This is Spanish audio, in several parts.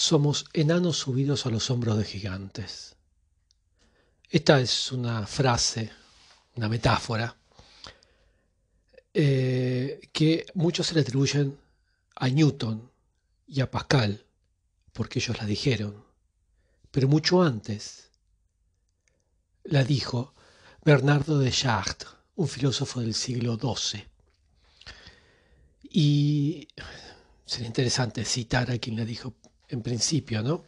somos enanos subidos a los hombros de gigantes. Esta es una frase, una metáfora, eh, que muchos se le atribuyen a Newton y a Pascal, porque ellos la dijeron. Pero mucho antes la dijo Bernardo de Chartres, un filósofo del siglo XII. Y sería interesante citar a quien la dijo en principio, ¿no?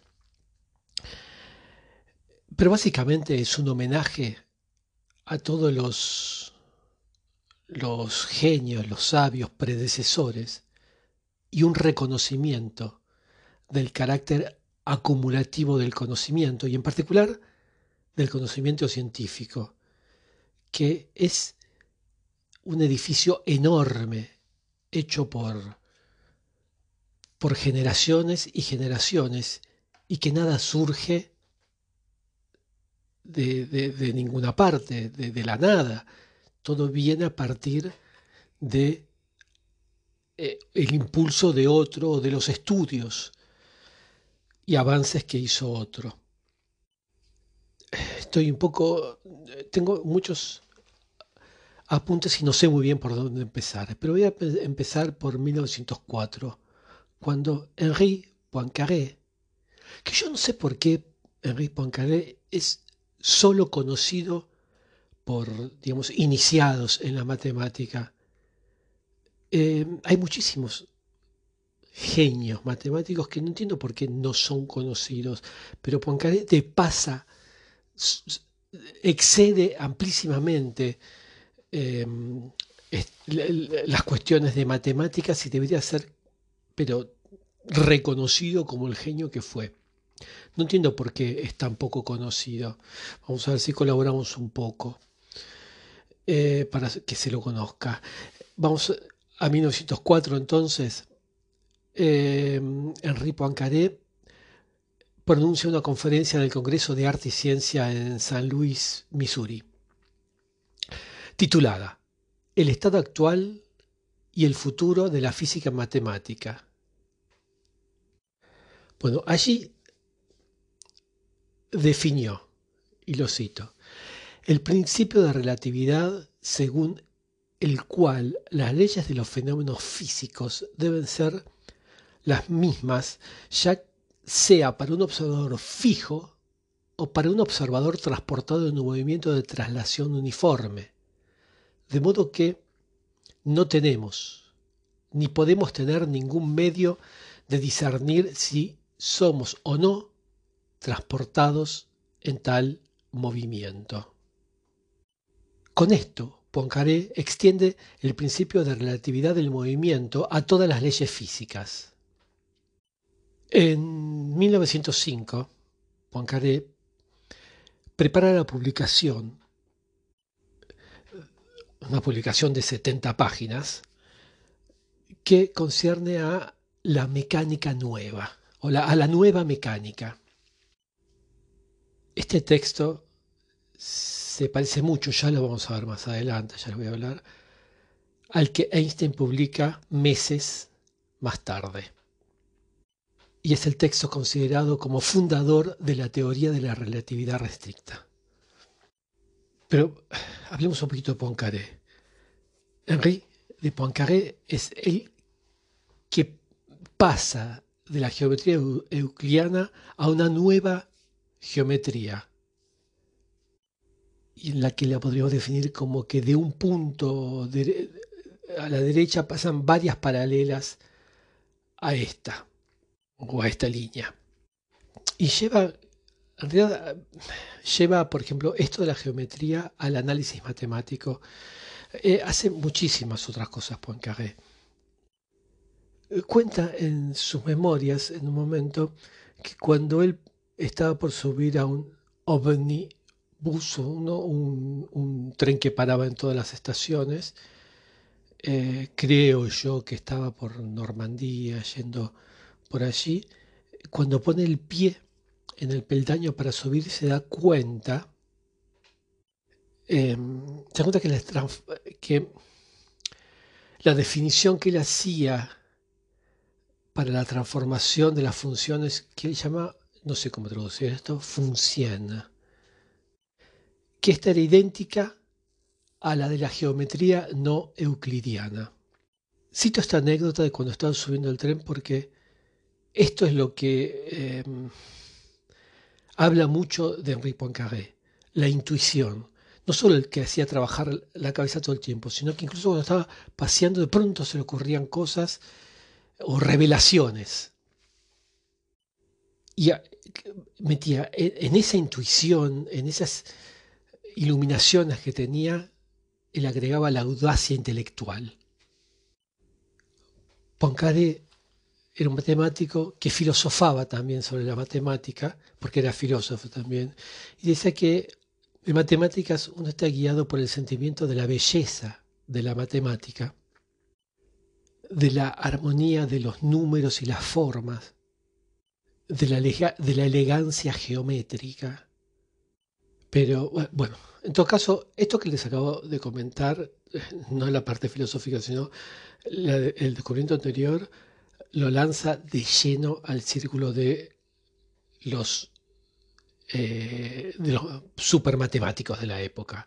Pero básicamente es un homenaje a todos los, los genios, los sabios predecesores y un reconocimiento del carácter acumulativo del conocimiento y en particular del conocimiento científico, que es un edificio enorme hecho por por generaciones y generaciones y que nada surge de, ninguna parte, de, la nada. Todo viene a partir de eh, el impulso de otro, de los estudios y avances que hizo otro. Estoy un poco, tengo muchos apuntes y no sé muy bien por dónde empezar, pero voy a empezar por 1904 cuando Henri Poincaré, que yo no sé por qué Henri Poincaré es solo conocido por, digamos, iniciados en la matemática. Eh, hay muchísimos genios matemáticos que no entiendo por qué no son conocidos, pero Poincaré te pasa, excede amplísimamente eh, las cuestiones de matemáticas y debería ser pero reconocido como el genio que fue. No entiendo por qué es tan poco conocido. Vamos a ver si colaboramos un poco eh, para que se lo conozca. Vamos a 1904 entonces. Eh, Henri Poincaré pronuncia una conferencia en el Congreso de Arte y Ciencia en San Luis, Missouri, titulada El estado actual y el futuro de la física matemática. Bueno, allí definió, y lo cito, el principio de relatividad según el cual las leyes de los fenómenos físicos deben ser las mismas, ya sea para un observador fijo o para un observador transportado en un movimiento de traslación uniforme. De modo que no tenemos ni podemos tener ningún medio de discernir si somos o no transportados en tal movimiento. Con esto, Poincaré extiende el principio de relatividad del movimiento a todas las leyes físicas. En 1905, Poincaré prepara la publicación una publicación de 70 páginas que concierne a la mecánica nueva, o a la nueva mecánica. Este texto se parece mucho, ya lo vamos a ver más adelante, ya lo voy a hablar, al que Einstein publica meses más tarde. Y es el texto considerado como fundador de la teoría de la relatividad restricta. Pero hablemos un poquito de Poincaré. Henri de Poincaré es el que pasa de la geometría euclidiana a una nueva geometría, en la que la podríamos definir como que de un punto a la derecha pasan varias paralelas a esta o a esta línea. Y lleva en realidad lleva, por ejemplo, esto de la geometría al análisis matemático. Eh, hace muchísimas otras cosas Poincaré. Eh, cuenta en sus memorias, en un momento, que cuando él estaba por subir a un omnibus, un, un, tren que paraba en todas las estaciones, eh, creo yo que estaba por Normandía, yendo por allí, cuando pone el pie en el peldaño para subir se da cuenta, em, se da cuenta que la, que la definición que él hacía para la transformación de las funciones que él llama, no sé cómo traducir esto, función, que esta era idéntica a la de la geometría no euclidiana. Cito esta anécdota de cuando estaba subiendo el tren porque esto es lo que em, habla mucho de Henri Poincaré, la intuición. No solo el que hacía trabajar la cabeza todo el tiempo, sino que incluso cuando estaba paseando de pronto se le ocurrían cosas o revelaciones. Y metía en esa intuición, en esas iluminaciones que tenía, él agregaba la audacia intelectual. Poincaré era un matemático que filosofaba también sobre la matemática, porque era filósofo también, y decía que en matemáticas uno está guiado por el sentimiento de la belleza de la matemática, de la armonía de los números y las formas, de la, elegancia geométrica. Pero bueno, en todo caso, esto que les acabo de comentar, no es la parte filosófica, sino el descubrimiento anterior, lo lanza de lleno al círculo de los, eh, de los supermatemáticos de la época.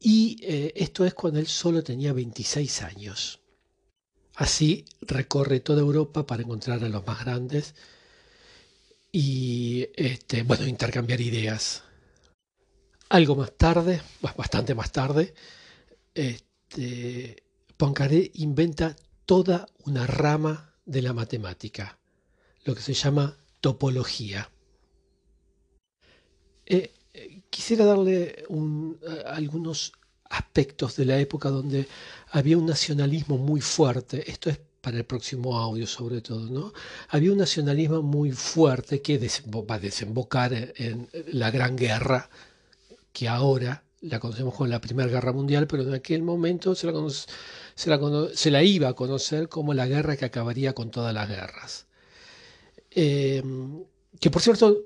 Y eh, esto es cuando él solo tenía 26 años. Así recorre toda Europa para encontrar a los más grandes y este, bueno, intercambiar ideas. Algo más tarde, bastante más tarde, este, Poincaré inventa toda una rama de la matemática, lo que se llama topología. Eh, eh, quisiera darle algunos aspectos de la época donde había un nacionalismo muy fuerte. Esto es para el próximo audio sobre todo, ¿no? Había un nacionalismo muy fuerte que va a desembocar en la Gran Guerra, que ahora la conocemos como la Primera Guerra Mundial, pero en aquel momento se la, se la, iba a conocer como la guerra que acabaría con todas las guerras. Em, que por cierto,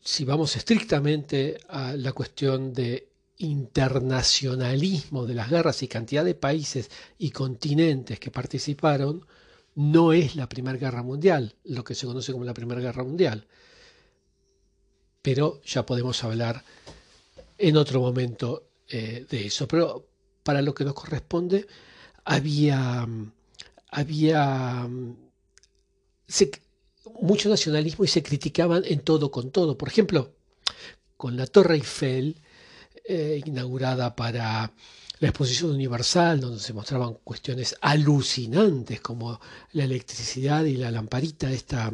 si vamos estrictamente a la cuestión de internacionalismo de las guerras y cantidad de países y continentes que participaron, no es la Primera Guerra Mundial, lo que se conoce como la Primera Guerra Mundial. Pero ya podemos hablar en otro momento eh, de eso. Pero para lo que nos corresponde, había, había mucho nacionalismo y se criticaban en todo con todo. Por ejemplo, con la Torre Eiffel, eh, inaugurada para la exposición universal, donde se mostraban cuestiones alucinantes como la electricidad y la lamparita, esta,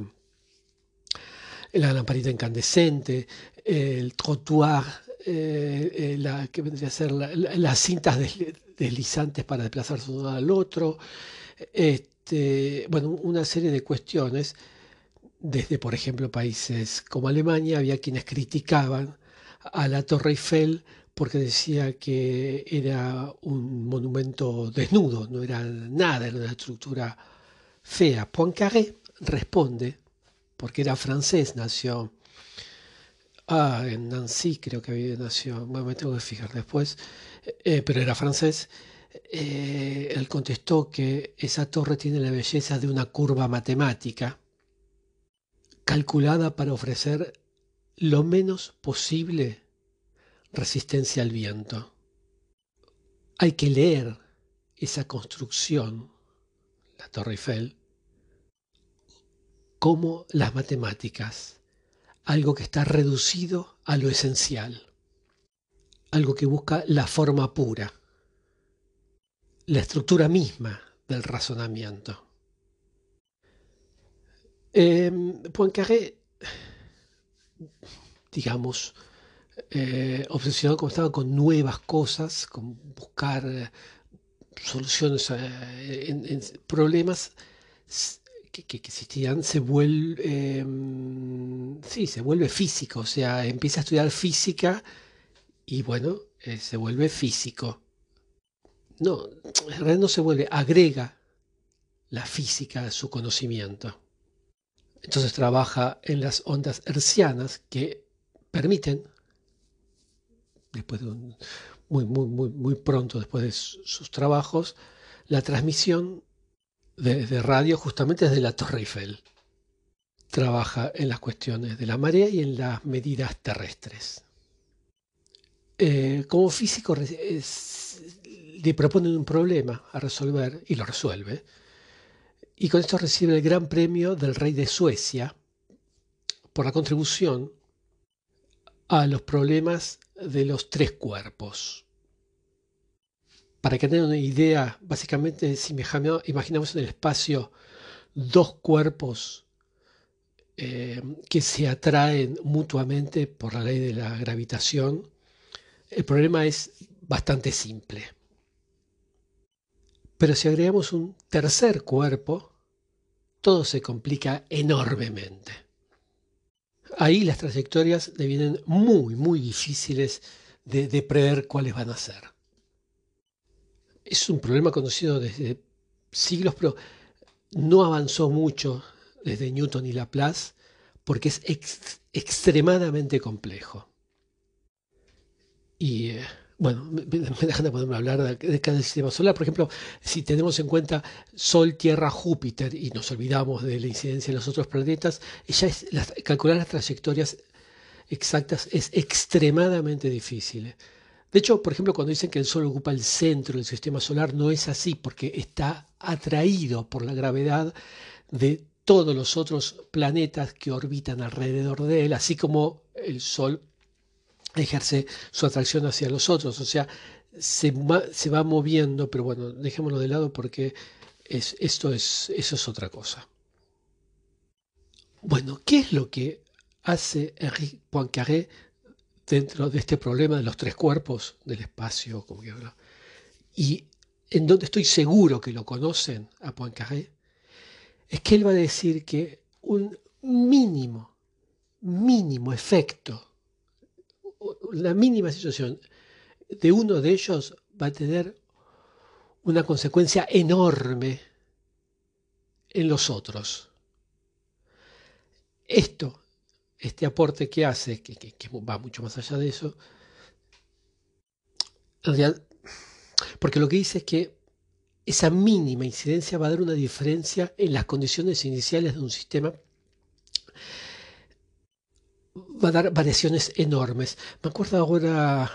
la lamparita incandescente, el trottoir, eh, eh, la, que vendría a ser las cintas deslizantes para desplazarse de uno al otro, este, bueno, una serie de cuestiones, desde por ejemplo países como Alemania, había quienes criticaban a la Torre Eiffel porque decía que era un monumento desnudo, no era nada, era una estructura fea. Poincaré responde, porque era francés, nació ah, en Nancy, creo que había nació, bueno, me tengo que fijar después, eh, pero era francés, eh, él contestó que esa torre tiene la belleza de una curva matemática calculada para ofrecer lo menos posible resistencia al viento. Hay que leer esa construcción, la Torre Eiffel, como las matemáticas, algo que está reducido a lo esencial, algo que busca la forma pura, la estructura misma del razonamiento. Eh, Poincaré, digamos, eh, obsesionado como estaba con nuevas cosas, con buscar eh, soluciones eh, en, problemas que, existían, se vuelve, em, sí, se vuelve físico, o sea, empieza a estudiar física y bueno, se vuelve físico. No, en realidad no se vuelve, agrega la física a su conocimiento. Entonces trabaja en las ondas hercianas que permiten después de muy, muy, muy, muy pronto después de sus trabajos, la transmisión de, radio justamente desde la Torre Eiffel. Trabaja en las cuestiones de la marea y en las medidas terrestres. Eh, como físico le proponen un problema a resolver y lo resuelve. Y con esto recibe el gran premio del rey de Suecia por la contribución a los problemas de los tres cuerpos. Para que tengan una idea, básicamente si imaginamos en el espacio dos cuerpos eh, que se atraen mutuamente por la ley de la gravitación, el problema es bastante simple. Pero si agregamos un tercer cuerpo, todo se complica enormemente. Ahí las trayectorias devienen muy, muy difíciles de, prever cuáles van a ser. Es un problema conocido desde siglos, pero no avanzó mucho desde Newton y Laplace porque es extremadamente complejo. Y eh, bueno, me, dejan de poderme hablar de, cada sistema solar. Por ejemplo, si tenemos en cuenta Sol, Tierra, Júpiter y nos olvidamos de la incidencia de los otros planetas, ya es, calcular las trayectorias exactas es extremadamente difícil. De hecho, por ejemplo, cuando dicen que el Sol ocupa el centro del sistema solar, no es así, porque está atraído por la gravedad de todos los otros planetas que orbitan alrededor de él, así como el Sol ejerce su atracción hacia los otros, o sea, se va, moviendo, pero bueno, dejémoslo de lado porque es, esto es, eso es otra cosa. Bueno, ¿qué es lo que hace Henri Poincaré dentro de este problema de los tres cuerpos del espacio? Como que y en donde estoy seguro que lo conocen a Poincaré, es que él va a decir que un mínimo, mínimo efecto la mínima situación de uno de ellos va a tener una consecuencia enorme en los otros. Esto, este aporte que hace, que, va mucho más allá de eso, porque lo que dice es que esa mínima incidencia va a dar una diferencia en las condiciones iniciales de un sistema va a dar variaciones enormes. Me acuerdo ahora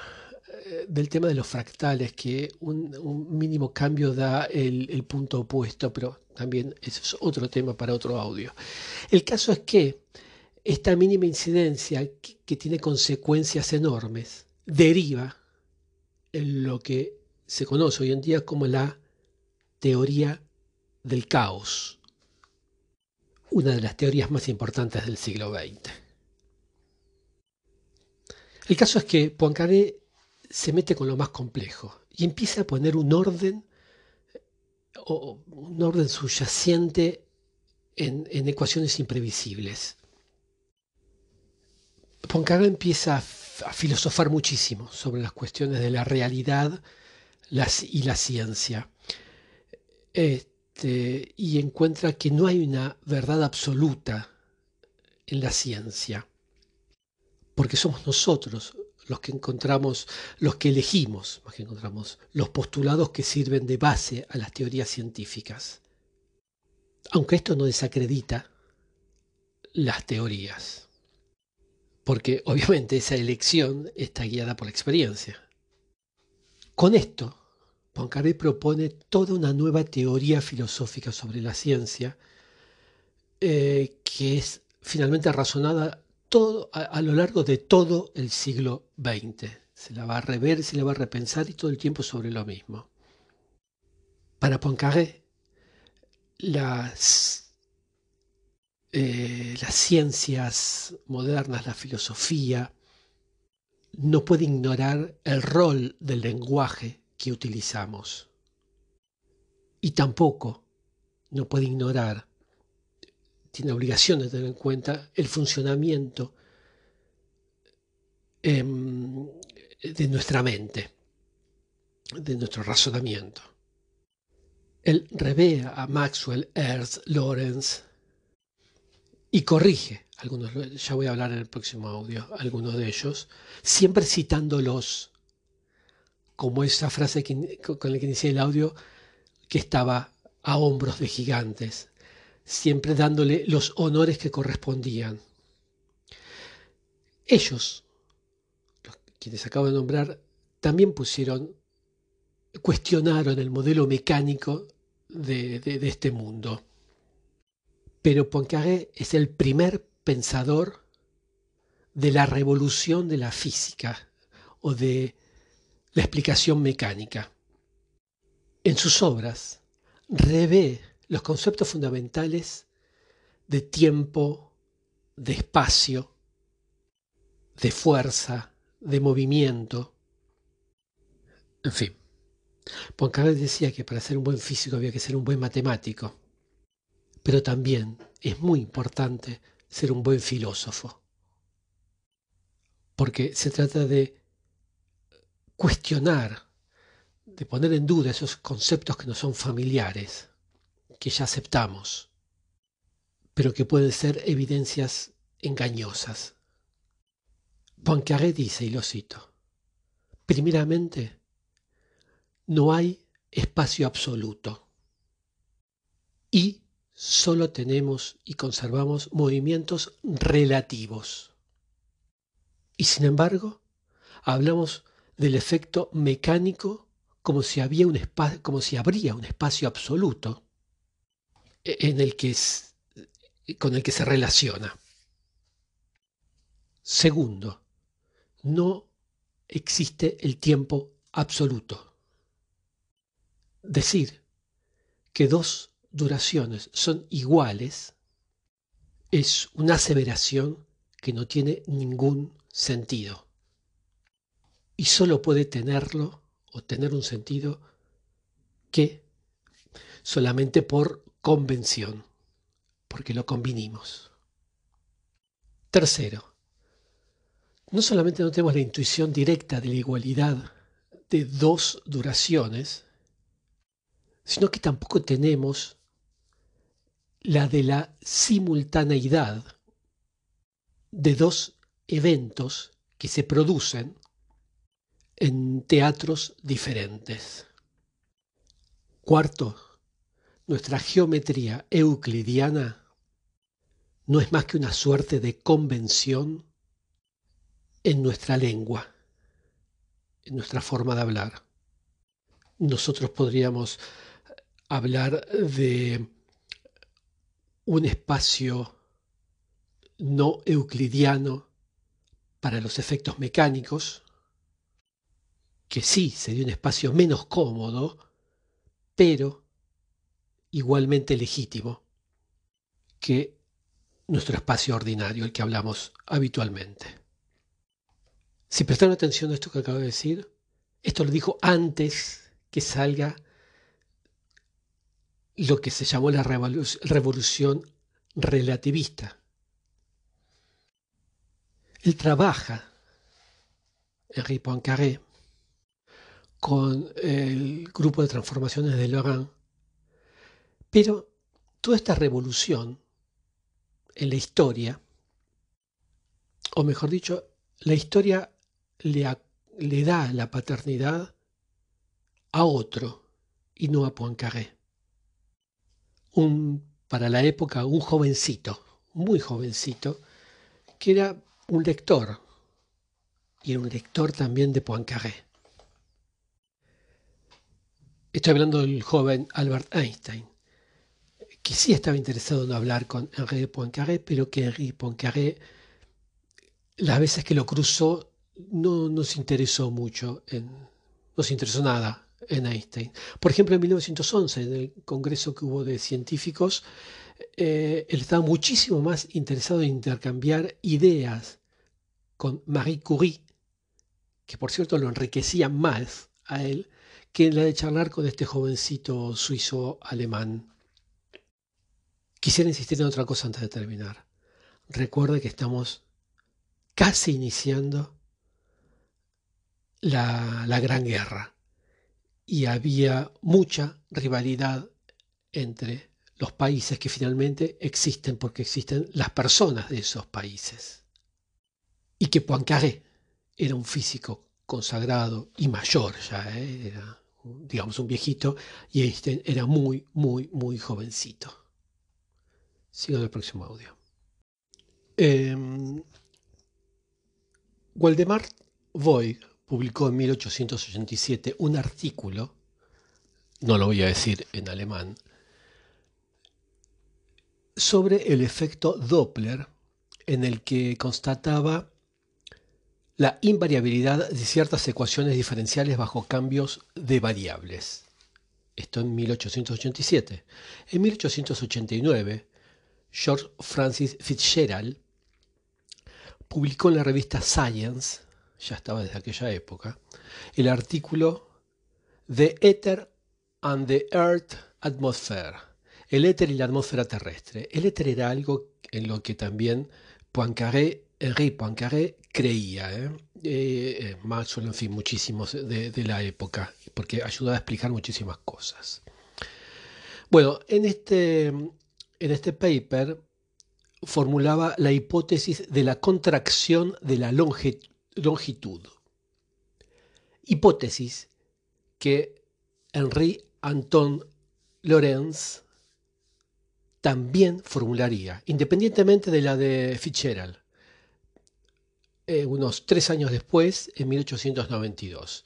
eh, del tema de los fractales, que un, mínimo cambio da el, punto opuesto, pero también eso es otro tema para otro audio. El caso es que esta mínima incidencia, que, tiene consecuencias enormes, deriva en lo que se conoce hoy en día como la teoría del caos, una de las teorías más importantes del siglo XX. El caso es que Poincaré se mete con lo más complejo y empieza a poner un orden, o un orden subyaciente en, ecuaciones imprevisibles. Poincaré empieza a, filosofar muchísimo sobre las cuestiones de la realidad y la ciencia. Este, y encuentra que no hay una verdad absoluta en la ciencia porque somos nosotros los que encontramos, los que elegimos, más que encontramos, los postulados que sirven de base a las teorías científicas. Aunque esto no desacredita las teorías, porque obviamente esa elección está guiada por la experiencia. Con esto, Poincaré propone toda una nueva teoría filosófica sobre la ciencia eh, que es finalmente razonada a, lo largo de todo el siglo XX. Se la va a rever, se la va a repensar y todo el tiempo sobre lo mismo. Para Poincaré, las, eh, las ciencias modernas, la filosofía, no puede ignorar el rol del lenguaje que utilizamos. Y tampoco no puede ignorar tiene obligación de tener en cuenta el funcionamiento em, de nuestra mente, de nuestro razonamiento. Él revea a Maxwell, Ernst, Lawrence y corrige algunos, ya voy a hablar en el próximo audio, algunos de ellos, siempre citándolos, como esa frase con la que inicié el audio, que estaba a hombros de gigantes, siempre dándole los honores que correspondían. Ellos, quienes acabo de nombrar, también pusieron, cuestionaron el modelo mecánico de, este mundo. Pero Poincaré es el primer pensador de la revolución de la física o de la explicación mecánica. En sus obras revé los conceptos fundamentales de tiempo, de espacio, de fuerza, de movimiento. En fin, Poincaré decía que para ser un buen físico había que ser un buen matemático, pero también es muy importante ser un buen filósofo, porque se trata de cuestionar, de poner en duda esos conceptos que no son familiares, que ya aceptamos, pero que pueden ser evidencias engañosas. Poincaré dice, y lo cito, primeramente, no hay espacio absoluto y solo tenemos y conservamos movimientos relativos. Y sin embargo, hablamos del efecto mecánico como si, había un como si habría un espacio absoluto en el que con el que se relaciona. Segundo, no existe el tiempo absoluto. Decir que dos duraciones son iguales es una aseveración que no tiene ningún sentido. Y solo puede tenerlo o tener un sentido que solamente por convención, porque lo convinimos. Tercero, no solamente no tenemos la intuición directa de la igualdad de dos duraciones, sino que tampoco tenemos la de la simultaneidad de dos eventos que se producen en teatros diferentes. Cuarto, nuestra geometría euclidiana no es más que una suerte de convención en nuestra lengua, en nuestra forma de hablar. Nosotros podríamos hablar de un espacio no euclidiano para los efectos mecánicos, que sí sería un espacio menos cómodo, pero igualmente legítimo que nuestro espacio ordinario, el que hablamos habitualmente. Si prestaron atención a esto que acabo de decir, esto lo dijo antes que salga lo que se llamó la revolución relativista. Él trabaja, Henri Poincaré, con el grupo de transformaciones de Laurent, pero toda esta revolución en la historia, o mejor dicho, la historia le, da la paternidad a otro y no a Poincaré. Un, para la época, un jovencito, muy jovencito, que era un lector, y era un lector también de Poincaré. Estoy hablando del joven Albert Einstein, que sí estaba interesado en hablar con Henri Poincaré, pero que Henri Poincaré, las veces que lo cruzó, no nos interesó mucho, en, no se interesó nada en Einstein. Por ejemplo, en 1911, en el congreso que hubo de científicos, eh, él estaba muchísimo más interesado en intercambiar ideas con Marie Curie, que por cierto lo enriquecía más a él que en la de charlar con este jovencito suizo alemán. Quisiera insistir en otra cosa antes de terminar. Recuerde que estamos casi iniciando la, Gran Guerra y había mucha rivalidad entre los países que finalmente existen porque existen las personas de esos países. Y que Poincaré era un físico consagrado y mayor ya, ¿eh? era digamos un viejito, y Einstein era muy, muy, muy jovencito. Sigo en el próximo audio. Eh, Waldemar Voigt publicó en 1887 un artículo, no lo voy a decir en alemán, sobre el efecto Doppler en el que constataba la invariabilidad de ciertas ecuaciones diferenciales bajo cambios de variables. Esto en 1887. En 1889, George Francis Fitzgerald publicó en la revista Science, ya estaba desde aquella época, el artículo The Ether and the Earth Atmosphere, el éter y la atmósfera terrestre. El éter era algo en lo que también Poincaré, Henri Poincaré creía, ¿eh? Eh, eh, Maxwell, en fin, muchísimos de, de, la época, porque ayudaba a explicar muchísimas cosas. Bueno, en este, en este paper formulaba la hipótesis de la contracción de la longitud. Hipótesis que Henri Anton Lorenz también formularía, independientemente de la de Fitzgerald, eh, unos tres años después, en 1892.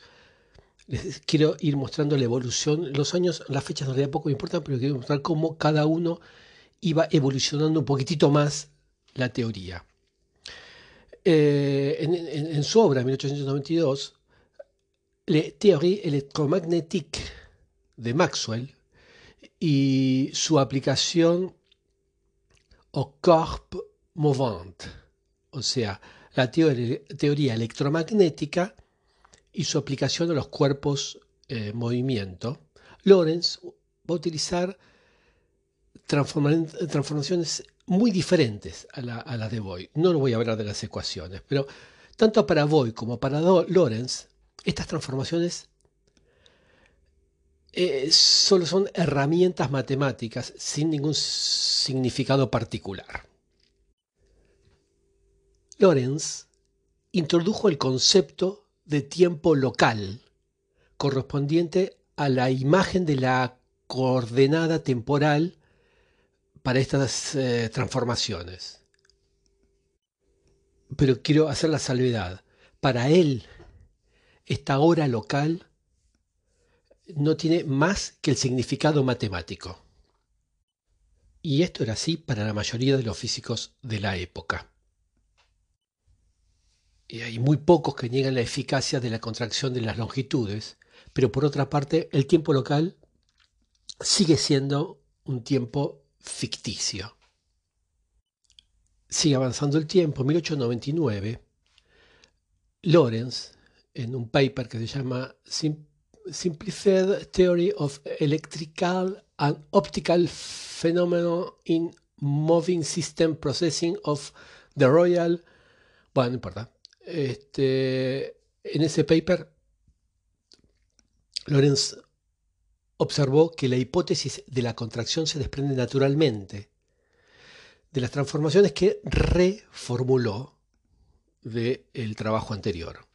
Les quiero ir mostrando la evolución. Los años, las fechas en realidad poco me importan, pero quiero mostrar cómo cada uno iba evolucionando un poquitito más la teoría. Eh, en, en, en, su obra, 1892, Le Théorie électromagnétique de Maxwell, y su aplicación au corps mouvant, o sea, la teoría electromagnética y su aplicación a los cuerpos en eh, movimiento, Lorenz va a utilizar transformaciones muy diferentes a la, a la de Boy. No lo voy a hablar de las ecuaciones, pero tanto para Boy como para Lorenz, estas transformaciones eh, solo son herramientas matemáticas sin ningún significado particular. Lorenz introdujo el concepto de tiempo local correspondiente a la imagen de la coordenada temporal para estas eh, transformaciones. Pero quiero hacer la salvedad. Para él, esta hora local no tiene más que el significado matemático. Y esto era así para la mayoría de los físicos de la época. Y hay muy pocos que niegan la eficacia de la contracción de las longitudes, pero por otra parte el tiempo local sigue siendo un tiempo ficticio. Sigue avanzando el tiempo. En 1899, Lorenz, en un paper que se llama Simplified Theory of Electrical and Optical Phenomena in Moving System Processing of the Royal. Bueno, no importa. Este, en ese paper, Lorenz observó que la hipótesis de la contracción se desprende naturalmente de las transformaciones que reformuló del trabajo anterior.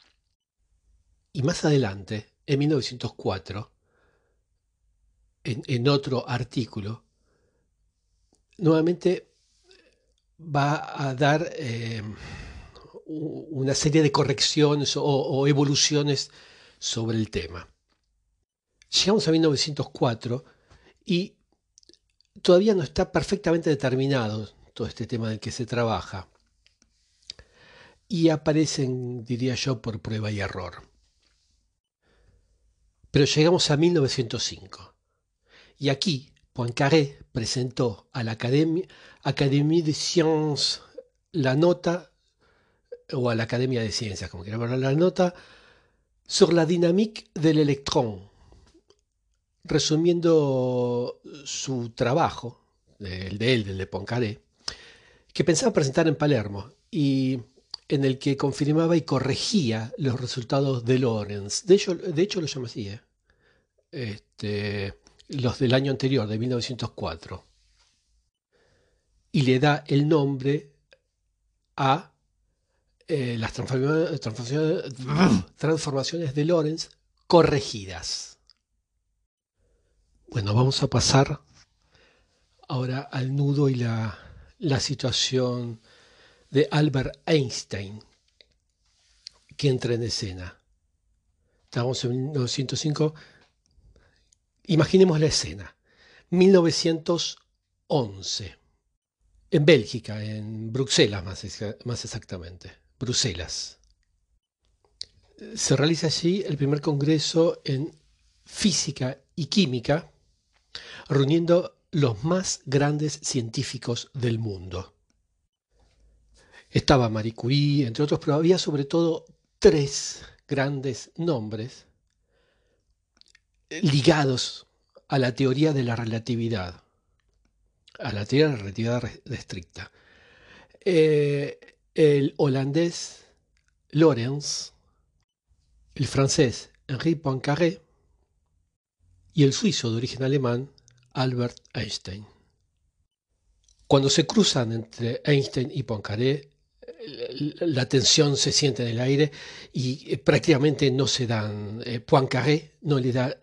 Y más adelante, en 1904, en, otro artículo, nuevamente va a dar eh, una serie de correcciones o, evoluciones sobre el tema. Llegamos a 1904 y todavía no está perfectamente determinado todo este tema del que se trabaja. Y aparecen, diría yo, por prueba y error. Pero llegamos a 1905. Y aquí Poincaré presentó a la Académie, Académie de Sciences la nota, o a la Academia de Ciencias, como hablar, la nota sur la dynamique del electrón, resumiendo su trabajo, el de él, del de Poincaré, que pensaba presentar en Palermo. Y en el que confirmaba y corregía los resultados de Lorenz. De hecho, de hecho lo llama así, ¿eh? este, los del año anterior, de 1904. Y le da el nombre a eh, las transformaciones, transformaciones de Lorenz corregidas. Bueno, vamos a pasar ahora al nudo y la, la situación de Albert Einstein, que entra en escena. Estamos en 1905. Imaginemos la escena. 1911. En Bélgica, en Bruselas más, más exactamente. Bruselas. Se realiza allí el primer congreso en física y química, reuniendo los más grandes científicos del mundo. Estaba Marie Curie, entre otros, pero había sobre todo tres grandes nombres ligados a la teoría de la relatividad, a la teoría de la relatividad estricta. Eh, el holandés Lorentz, el francés Henri Poincaré y el suizo de origen alemán Albert Einstein. Cuando se cruzan entre Einstein y Poincaré, la tensión se siente en el aire y eh, prácticamente no se dan. Eh, Poincaré no le da,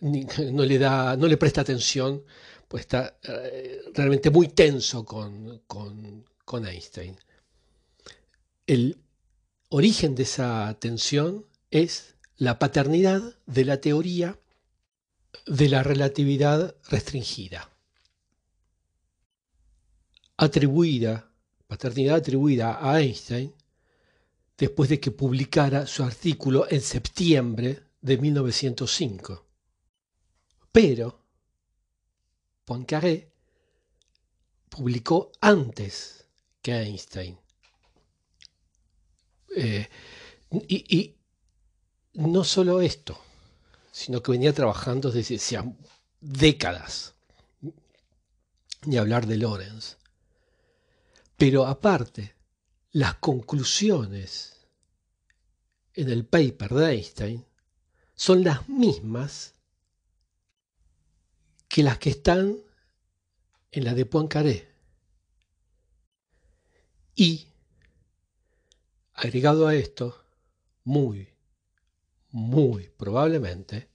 no le da, no le presta atención, pues está eh, realmente muy tenso con, con Einstein. El origen de esa tensión es la paternidad de la teoría de la relatividad restringida, atribuida paternidad atribuida a Einstein después de que publicara su artículo en septiembre de 1905. Pero Poincaré publicó antes que Einstein. Eh, y, y, no solo esto, sino que venía trabajando desde hacía décadas, ni hablar de Lorenz. Pero aparte, las conclusiones en el paper de Einstein son las mismas que las que están en la de Poincaré. Y, agregado a esto, muy, muy probablemente,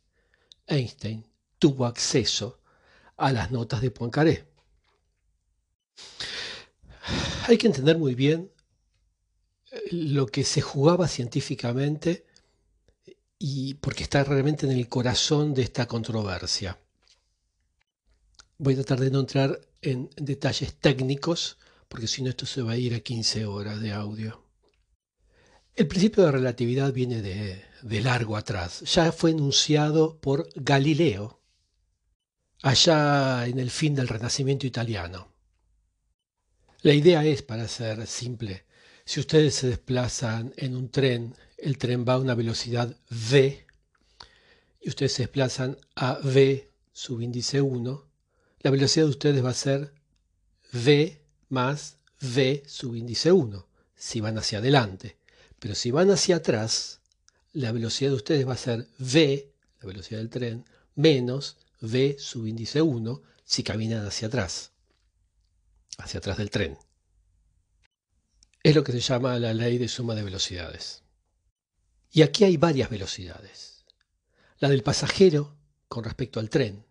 Einstein tuvo acceso a las notas de Poincaré hay que entender muy bien eh, lo que se jugaba científicamente y porque está realmente en el corazón de esta controversia. Voy a tratar de no entrar en detalles técnicos, porque si no esto se va a ir a 15 horas de audio. El principio de relatividad viene de, largo atrás. Ya fue enunciado por Galileo, allá en el fin del Renacimiento italiano. La idea es, para ser simple, si ustedes se desplazan en un tren, el tren va a una velocidad v y ustedes se desplazan a v subíndice 1, la velocidad de ustedes va a ser v más v subíndice 1, si van hacia adelante. Pero si van hacia atrás, la velocidad de ustedes va a ser v, la velocidad del tren, menos v subíndice 1, si caminan hacia atrás hacia atrás del tren. Es lo que se llama la ley de suma de velocidades. Y aquí hay varias velocidades. La del pasajero con respecto al tren,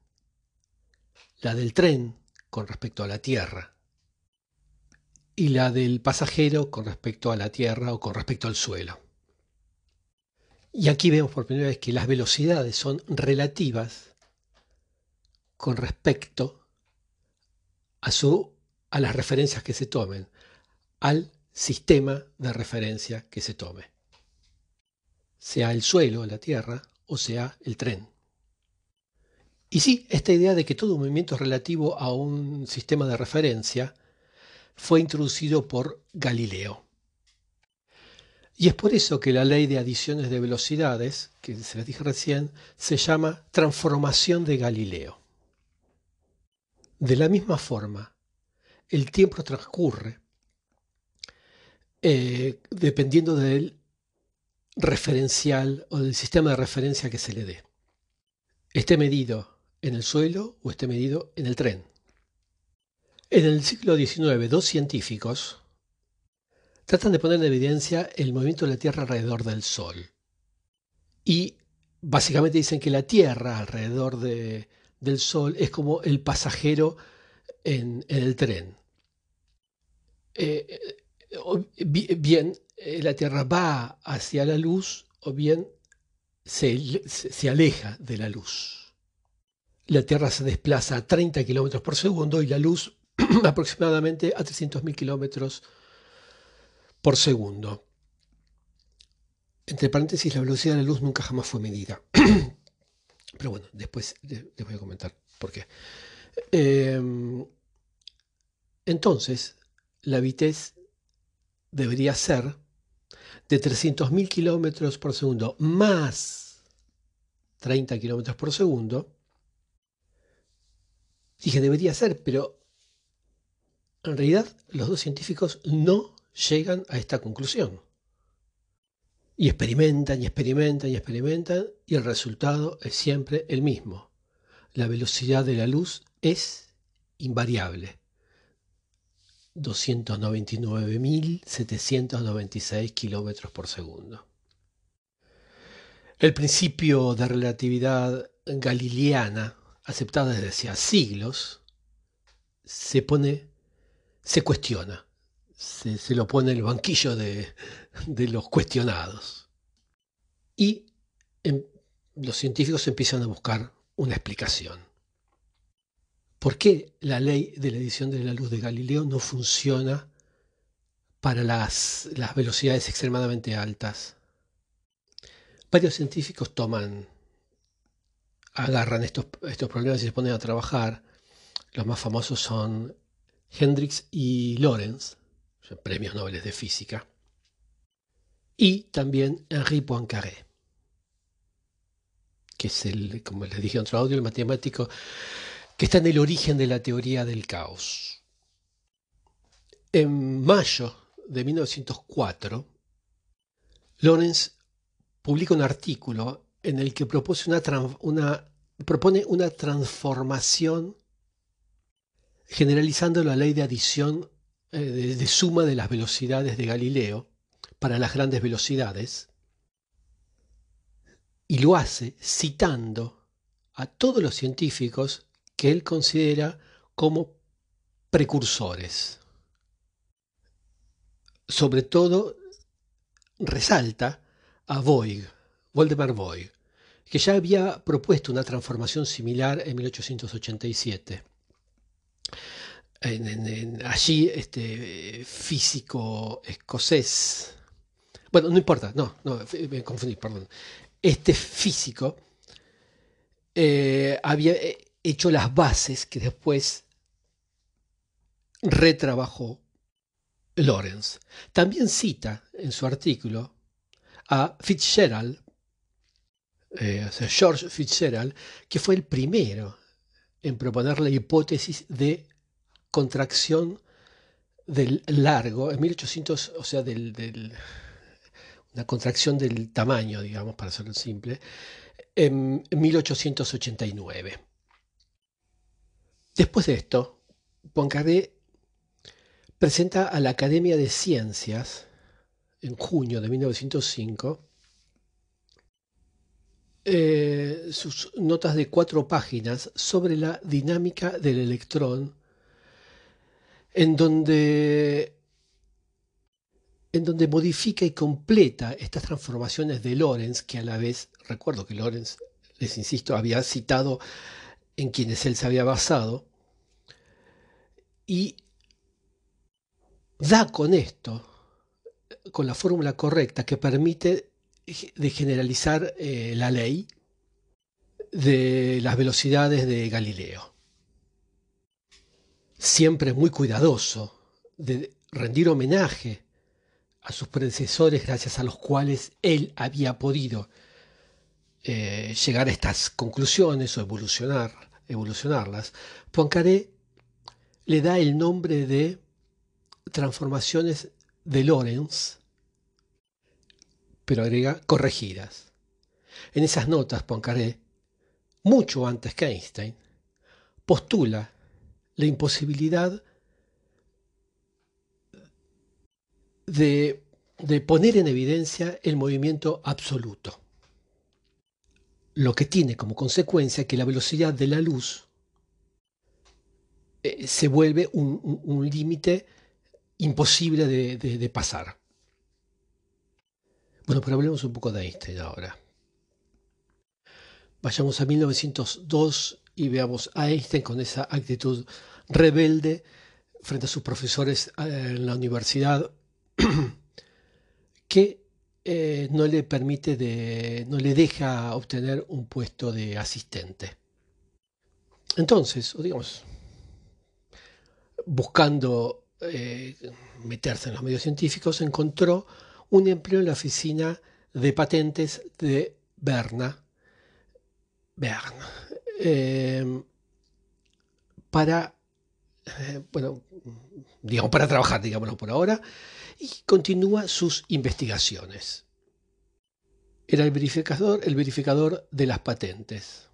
la del tren con respecto a la Tierra y la del pasajero con respecto a la Tierra o con respecto al suelo. Y aquí vemos por primera vez que las velocidades son relativas con respecto a su a las referencias que se tomen, al sistema de referencia que se tome, sea el suelo, la tierra, o sea el tren. Y sí, esta idea de que todo movimiento es relativo a un sistema de referencia fue introducido por Galileo. Y es por eso que la ley de adiciones de velocidades, que se les dije recién, se llama transformación de Galileo. De la misma forma el tiempo transcurre eh, dependiendo del referencial o del sistema de referencia que se le dé. Esté medido en el suelo o esté medido en el tren. En el siglo XIX, dos científicos tratan de poner en evidencia el movimiento de la Tierra alrededor del Sol. Y básicamente dicen que la Tierra alrededor de, del Sol es como el pasajero en, el tren. Eh, eh, bien, eh, la Tierra va hacia la luz o bien se, se aleja de la luz. La Tierra se desplaza a 30 kilómetros por segundo y la luz aproximadamente a 300.000 kilómetros por segundo. Entre paréntesis, la velocidad de la luz nunca jamás fue medida. Pero bueno, después les voy a comentar por qué. Em, entonces, la vitez debería ser de 300.000 kilómetros por segundo más 30 kilómetros por segundo. Dije, debería ser, pero en realidad los dos científicos no llegan a esta conclusión. Y experimentan y experimentan y experimentan y el resultado es siempre el mismo. La velocidad de la luz es invariable. 299.796 kilómetros por segundo. El principio de relatividad galileana, aceptado desde hace siglos, se pone, se cuestiona se, lo pone en el banquillo de, los cuestionados. Y em, los científicos empiezan a buscar una explicación. ¿Por qué la ley de la edición de la luz de Galileo no funciona para las, velocidades extremadamente altas? Varios científicos toman, agarran estos, estos problemas y se ponen a trabajar. Los más famosos son Hendrix y Lorentz, premios Nobel de física, y también Henri Poincaré, que es el, como les dije en otro audio, el matemático que está en el origen de la teoría del caos. En mayo de 1904, Lorenz publica un artículo en el que propone una transformación generalizando la ley de adición eh, de, suma de las velocidades de Galileo para las grandes velocidades, y lo hace citando a todos los científicos que él considera como precursores. Sobre todo resalta a Voigt, Voldemar Voigt, que ya había propuesto una transformación similar en 1887 allí este físico escocés, bueno, no importa, no, no, me confundí, perdón. Este físico eh, había eh, hecho las bases que después retrabajó Lawrence. También cita en su artículo a Fitzgerald, eh, George Fitzgerald, que fue el primero en proponer la hipótesis de contracción del largo, en 1800, o sea, del, una contracción del tamaño, digamos, para hacerlo simple, en 1889. Después de esto, Poincaré presenta a la Academia de Ciencias, en junio de 1905, eh, sus notas de cuatro páginas sobre la dinámica del electrón en donde, en donde modifica y completa estas transformaciones de Lorenz, que a la vez, recuerdo que Lorenz, les insisto, había citado en quienes él se había basado, y da con esto, con la fórmula correcta que permite de generalizar eh, la ley de las velocidades de Galileo. Siempre muy cuidadoso de rendir homenaje a sus predecesores gracias a los cuales él había podido eh, llegar a estas conclusiones o evolucionar, evolucionarlas, Poincaré le da el nombre de transformaciones de Lorentz, pero agrega corregidas. En esas notas, Poincaré, mucho antes que Einstein, postula la imposibilidad de, poner en evidencia el movimiento absoluto. lo que tiene como consecuencia que la velocidad de la luz eh, se vuelve un, límite imposible de, pasar. Bueno, pero hablemos un poco de Einstein ahora. Vayamos a 1902 y veamos a Einstein con esa actitud rebelde frente a sus profesores eh, en la universidad que eh, no le permite, de, no le deja obtener un puesto de asistente. Entonces, digamos, buscando eh, meterse en los medios científicos, encontró un empleo en la oficina de patentes de Berna, Berna eh, para, bueno, digamos, para trabajar, digámoslo por ahora, y continúa sus investigaciones. Era el verificador, el verificador de las patentes.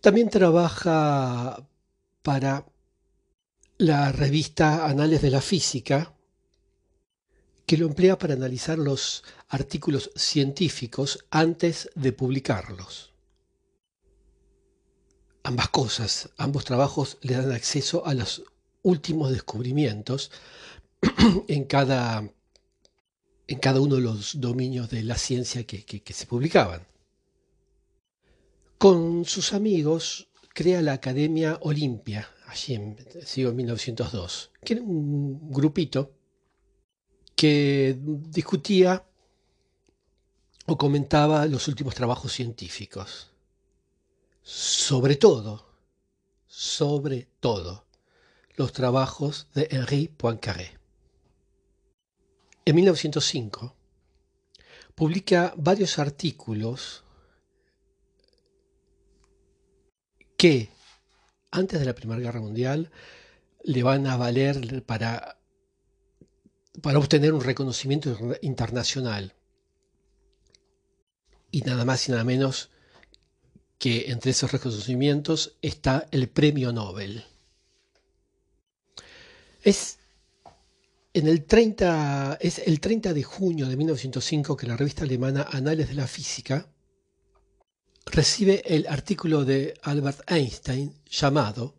También trabaja para la revista Anales de la Física, que lo emplea para analizar los artículos científicos antes de publicarlos. Ambas cosas, ambos trabajos le dan acceso a los últimos descubrimientos en cada, en cada uno de los dominios de la ciencia que, se publicaban. Con sus amigos crea la Academia Olimpia, allí en, en 1902, que era un grupito que discutía o comentaba los últimos trabajos científicos. Sobre todo, sobre todo, los trabajos de Henri Poincaré. En 1905 publica varios artículos que antes de la Primera Guerra Mundial le van a valer para, para obtener un reconocimiento internacional. Y nada más y nada menos que entre esos reconocimientos está el Premio Nobel. Es en el 30, es el 30 de junio de 1905 que la revista alemana Anales de la Física recibe el artículo de Albert Einstein llamado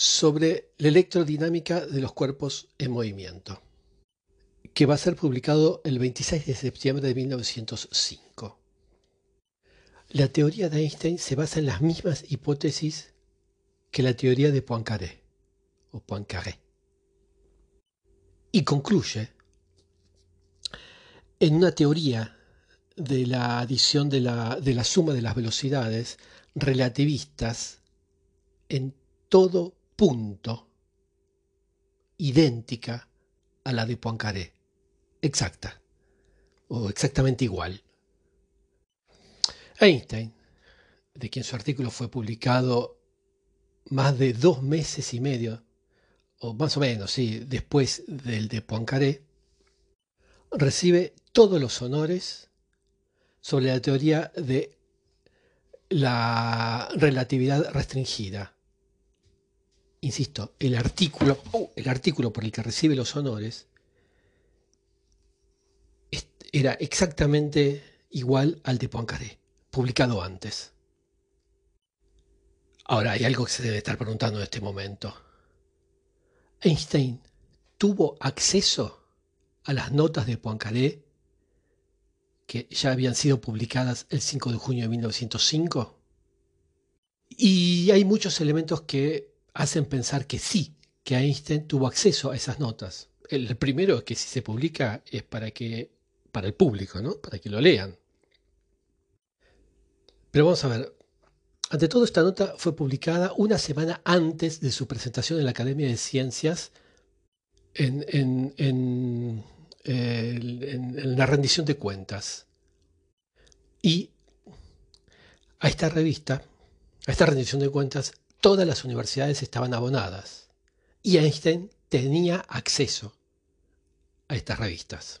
sobre la electrodinámica de los cuerpos en movimiento, que va a ser publicado el 26 de septiembre de 1905. La teoría de Einstein se basa en las mismas hipótesis que la teoría de Poincaré o Poincaré y concluye en una teoría de la adición de la, de la suma de las velocidades relativistas en todo punto idéntica a la de Poincaré, exacta o exactamente igual. Einstein, de quien su artículo fue publicado más de dos meses y medio o más o menos, sí, después del de Poincaré, recibe todos los honores sobre la teoría de la relatividad restringida. Insisto, el artículo, oh, el artículo por el que recibe los honores era exactamente igual al de Poincaré, publicado antes. Ahora, hay algo que se debe estar preguntando en este momento. Einstein tuvo acceso a las notas de Poincaré que ya habían sido publicadas el 5 de junio de 1905? Y hay muchos elementos que hacen pensar que sí, que Einstein tuvo acceso a esas notas. El primero es que si se publica es para que para el público, ¿no? Para que lo lean. Pero vamos a ver, ante todo, esta nota fue publicada una semana antes de su presentación en la Academia de Ciencias en, la rendición de cuentas. Y a esta revista, a esta rendición de cuentas, todas las universidades estaban abonadas. Y Einstein tenía acceso a estas revistas.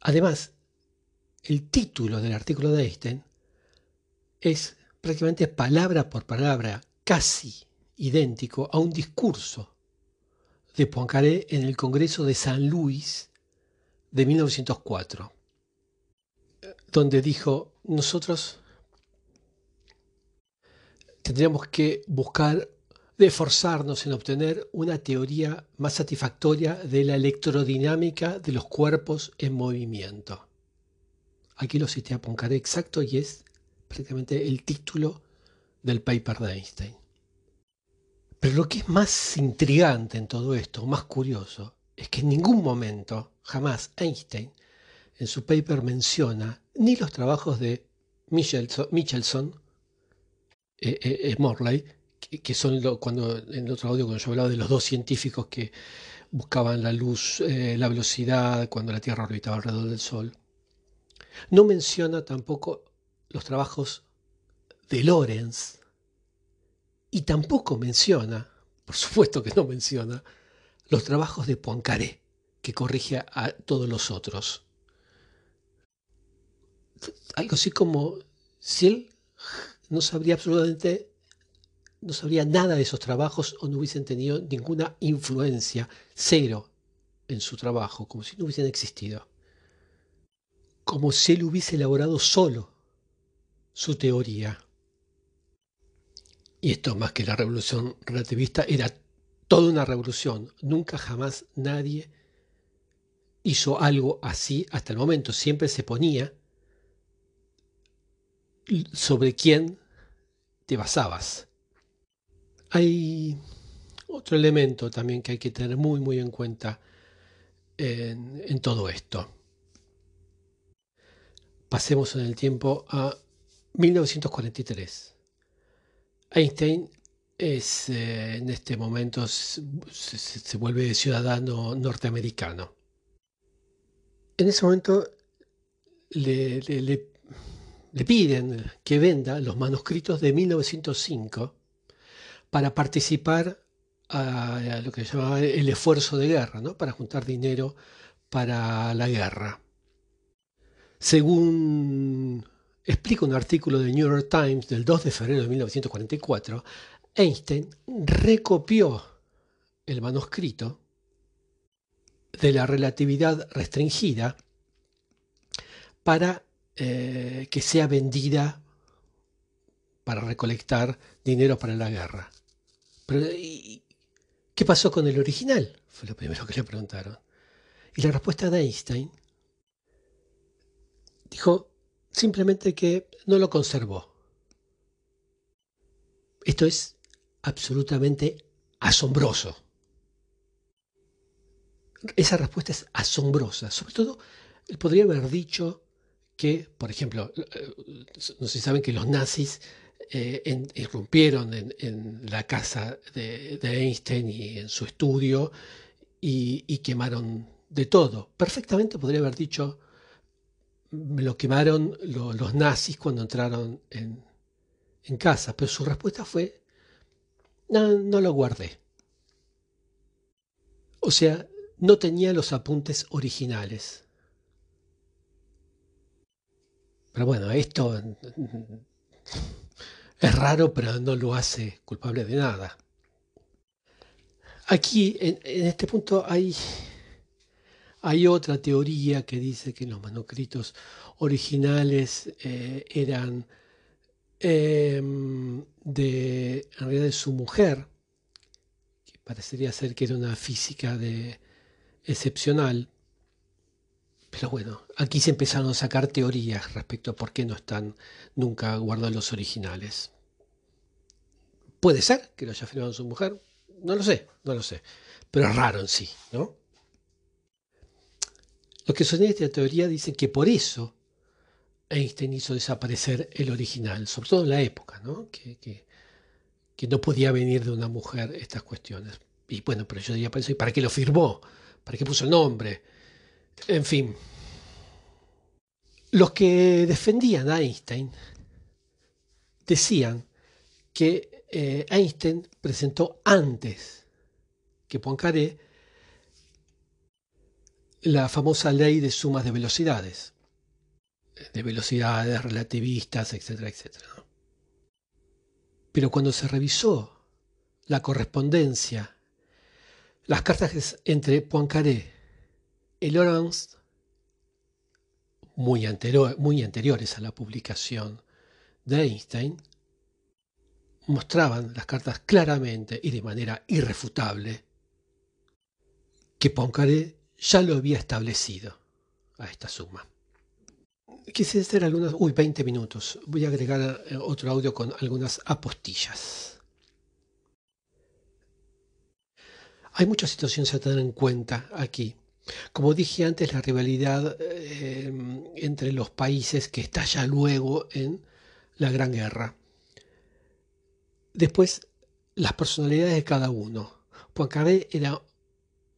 Además, el título del artículo de Einstein es prácticamente palabra por palabra, casi idéntico a un discurso de Poincaré en el Congreso de San Luis de 1904. donde dijo, nosotros tendríamos que buscar esforzarnos en obtener una teoría más satisfactoria de la electrodinámica de los cuerpos en movimiento. Aquí lo cité a Poincaré exacto y es prácticamente el título del paper de Einstein. Pero lo que es más intrigante en todo esto, más curioso, es que en ningún momento, jamás Einstein, en su paper menciona ni los trabajos de Michelson, eh, eh, eh, Morley, que, son cuando en otro audio cuando yo hablaba de los dos científicos que buscaban la luz, la velocidad cuando la Tierra orbitaba alrededor del Sol. No menciona tampoco los trabajos de Lorenz y tampoco menciona, por supuesto que no menciona, los trabajos de Poincaré, que corrige a todos los otros. Algo así como si él no sabría absolutamente, no sabría nada de esos trabajos o no hubiesen tenido ninguna influencia, cero, en su trabajo, como si no hubiesen existido como si él hubiese elaborado solo su teoría. Y esto más que la revolución relativista era toda una revolución. Nunca jamás nadie hizo algo así hasta el momento. Siempre se ponía sobre quién basabas. Hay otro elemento también que hay que tener muy muy en cuenta en, todo esto. Pasemos en el tiempo a 1943. Einstein es, eh, en este momento se, vuelve ciudadano norteamericano. En ese momento le, piden que venda los manuscritos de 1905 para participar a, lo que se llamaba el esfuerzo de guerra, ¿no? para juntar dinero para la guerra. Según explica un artículo de New York Times del 2 de febrero de 1944, Einstein recopió el manuscrito de la relatividad restringida para eh, que sea vendida para recolectar dinero para la guerra. Pero, ¿qué pasó con el original? Fue lo primero que le preguntaron. Y la respuesta de Einstein Dijo simplemente que no lo conservó. Esto es absolutamente asombroso. Esa respuesta es asombrosa. Sobre todo, él podría haber dicho por ejemplo, eh, no sé si saben que los nazis eh, irrumpieron en, la casa de, Einstein y en su estudio y, quemaron de todo. Perfectamente podría haber dicho, me lo quemaron los nazis cuando entraron en, casa, pero su respuesta fue, no lo guardé. O sea, no tenía los apuntes originales. Pero bueno, esto es raro, pero no lo hace culpable de nada. Aquí, en, este punto, hay hay otra teoría que dice que los manuscritos originales eh, eran em, de, en realidad de su mujer, que parecería ser que era una física de, excepcional. Pero bueno, aquí se empezaron a sacar teorías respecto a por qué no están nunca guardados los originales. Puede ser que lo haya firmado su mujer, no lo sé, no lo sé, pero es raro en sí, ¿no? Los que sostienen esta teoría dicen que por eso Einstein hizo desaparecer el original, sobre todo en la época, ¿no? Que, que, no podía venir de una mujer estas cuestiones. Y bueno, pero yo diría ¿y para qué lo firmó? ¿Para qué puso el nombre? En fin. Los que defendían a Einstein decían que eh, Einstein presentó antes que Poincaré la famosa ley de sumas de velocidades, de velocidades relativistas, etcétera, etcétera. Pero cuando se revisó la correspondencia, las cartas entre Poincaré y Lorentz muy, anteriores a la publicación de Einstein, mostraban las cartas claramente y de manera irrefutable que Poincaré ya lo había establecido a esta suma. Quise hacer algunas... Uy, 20 minutos. Voy a agregar eh, otro audio con algunas apostillas. Hay muchas situaciones a tener en cuenta aquí. Como dije antes, la rivalidad eh, entre los países que estalla luego en la Gran Guerra. Después, las personalidades de cada uno. Poincaré era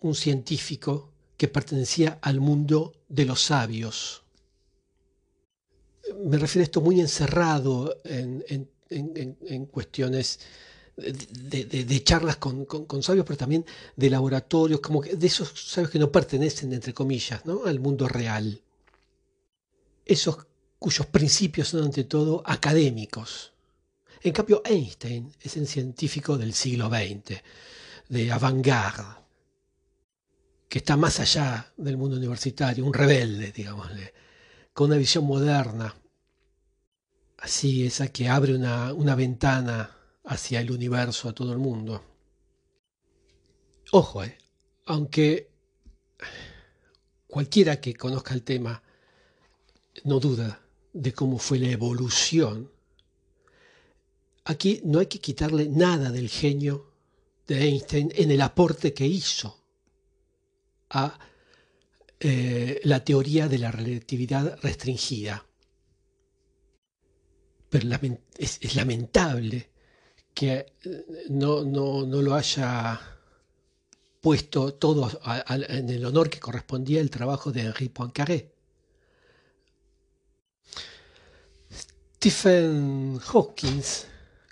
un científico que pertenecía al mundo de los sabios. Me refiero a esto muy encerrado en, cuestiones de, charlas con, sabios, pero también de laboratorios, como que de esos sabios que no pertenecen, entre comillas, ¿no? al mundo real. Esos cuyos principios son ante todo académicos. En cambio, Einstein es un científico del siglo XX, de avant-garde, que está más allá del mundo universitario, un rebelde, digámosle, con una visión moderna, así esa que abre una, una ventana hacia el universo, a todo el mundo. Ojo, eh, aunque cualquiera que conozca el tema no duda de cómo fue la evolución, aquí no hay que quitarle nada del genio de Einstein en el aporte que hizo a eh, la teoría de la relatividad restringida. Pero es, lamentable que eh, no, no, lo haya puesto todo en el honor que correspondía el trabajo de Henri Poincaré. Stephen Hawking,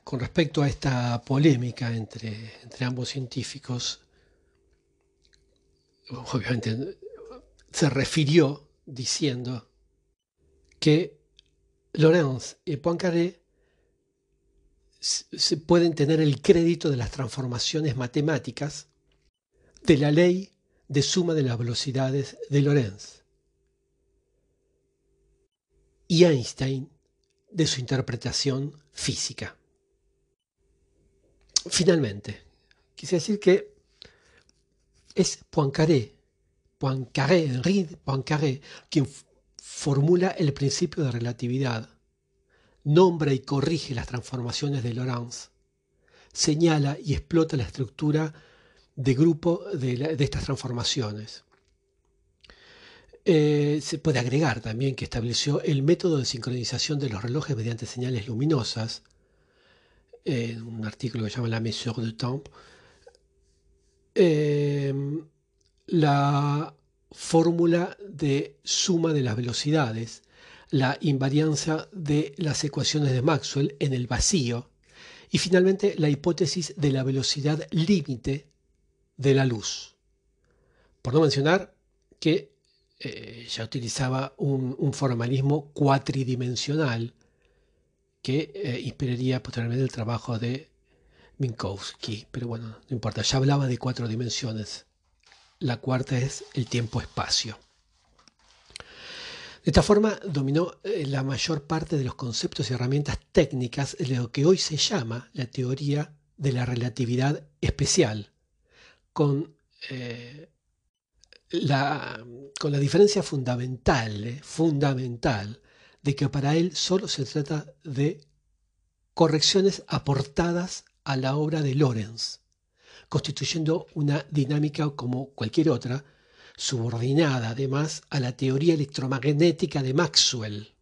con respecto a esta polémica entre, entre ambos científicos, obviamente se refirió diciendo que Lorenz y Poincaré se pueden tener el crédito de las transformaciones matemáticas de la ley de suma de las velocidades de Lorenz y Einstein de su interpretación física. Finalmente, quise decir que es Poincaré, Poincaré, Henri Poincaré, quien formula el principio de relatividad, nombra y corrige las transformaciones de Lorentz, señala y explota la estructura de grupo de, estas transformaciones. Eh, se puede agregar también que estableció el método de sincronización de los relojes mediante señales luminosas, en un artículo que se llama La mesure de temps, Em, la fórmula de suma de las velocidades, la invariancia de las ecuaciones de Maxwell en el vacío y finalmente la hipótesis de la velocidad límite de la luz. Por no mencionar que eh, ya utilizaba un, formalismo cuatridimensional que eh, inspiraría posteriormente el trabajo de Minkowski, pero bueno, no importa, ya hablaba de cuatro dimensiones. La cuarta es el tiempo-espacio. De esta forma dominó eh, la mayor parte de los conceptos y herramientas técnicas de lo que hoy se llama la teoría de la relatividad especial, con, eh, la, con la diferencia fundamental, eh, fundamental, de que para él solo se trata de correcciones aportadas a la obra de Lorenz, constituyendo una dinámica como cualquier otra, subordinada además a la teoría electromagnética de Maxwell.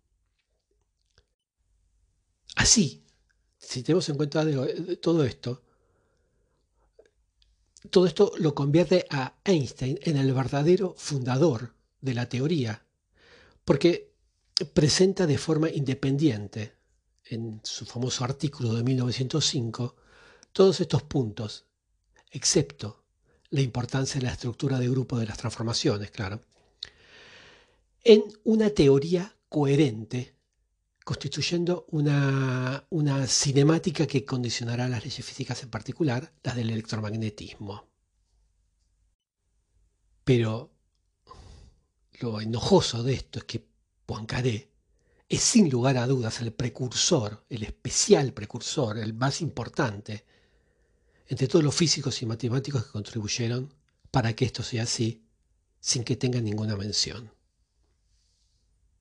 Así, si tenemos en cuenta todo esto, todo esto lo convierte a Einstein en el verdadero fundador de la teoría, porque presenta de forma independiente, en su famoso artículo de 1905, todos estos puntos, excepto la importancia de la estructura de grupo de las transformaciones, claro, en una teoría coherente, constituyendo una, una cinemática que condicionará las leyes físicas, en particular las del electromagnetismo. Pero lo enojoso de esto es que Poincaré, es sin lugar a dudas el precursor, el especial precursor, el más importante entre todos los físicos y matemáticos que contribuyeron para que esto sea así, sin que tenga ninguna mención.